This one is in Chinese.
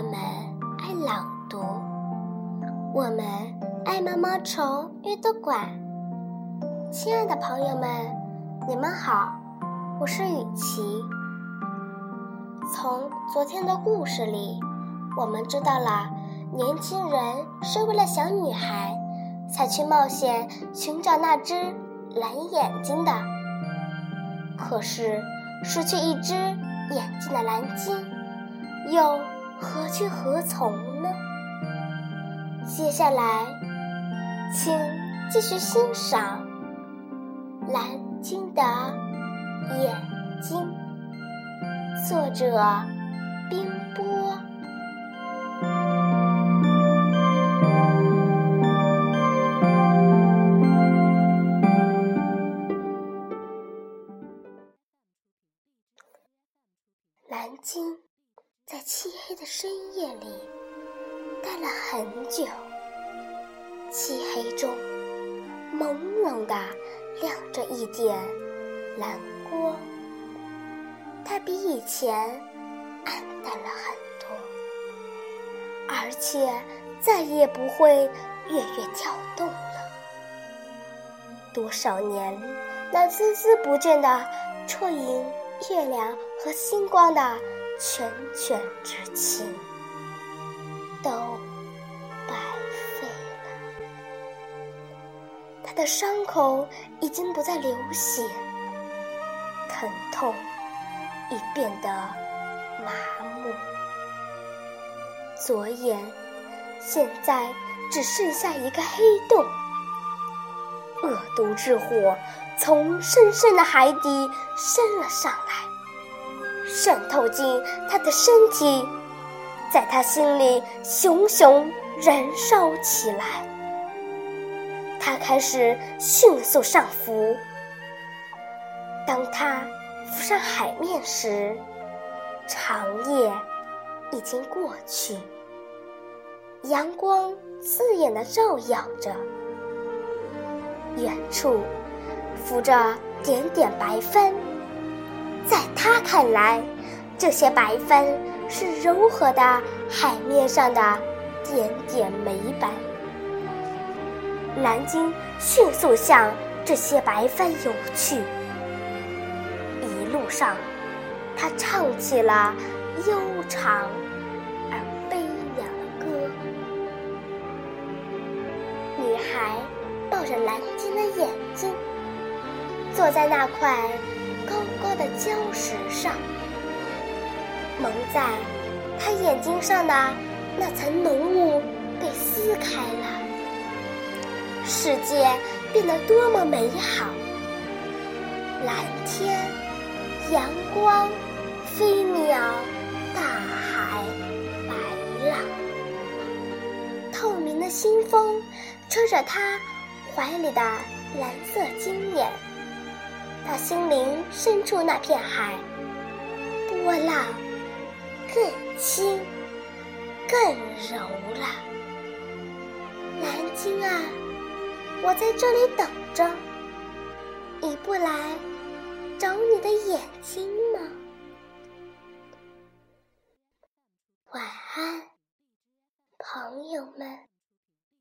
我们爱朗读，我们爱毛毛虫阅读馆。亲爱的朋友们，你们好，我是雨琪。从昨天的故事里，我们知道了年轻人是为了小女孩才去冒险寻找那只蓝眼睛的。可是失去一只眼睛的蓝鲸又。何去何从呢？接下来。请继续欣赏蓝鲸的眼睛，作者冰波。蓝鲸在漆黑的深夜里待了很久。漆黑中，朦胧的亮着一点蓝光，它比以前暗淡了很多，而且再也不会跃跃跳动了。多少年，那孜孜不倦的啜饮月亮和星光的拳拳之情，都白费了。他的伤口已经不再流血，疼痛已变得麻木，左眼现在只剩下一个黑洞。恶毒之火从深深的海底升了上来，渗透进他的身体，在他心里熊熊燃烧起来。他开始迅速上浮。当他浮上海面时，长夜已经过去，阳光刺眼的照耀着。远处浮着点点白帆，在他看来，这些白帆是柔和的海面上的点点美板。蓝鲸迅速向这些白帆游去，一路上，他唱起了悠长而悲凉的歌。女孩抱着蓝鲸的眼睛，坐在那块高高的礁石上，蒙在她眼睛上的那层浓雾被撕开了。世界变得多么美好！蓝天、阳光、飞鸟、大海、白浪，透明的新风吹着他怀里的蓝色金眼，到心灵深处那片海，波浪更轻、更柔了。蓝鲸啊！我在这里等着，你不来找你的眼睛吗？晚安，朋友们。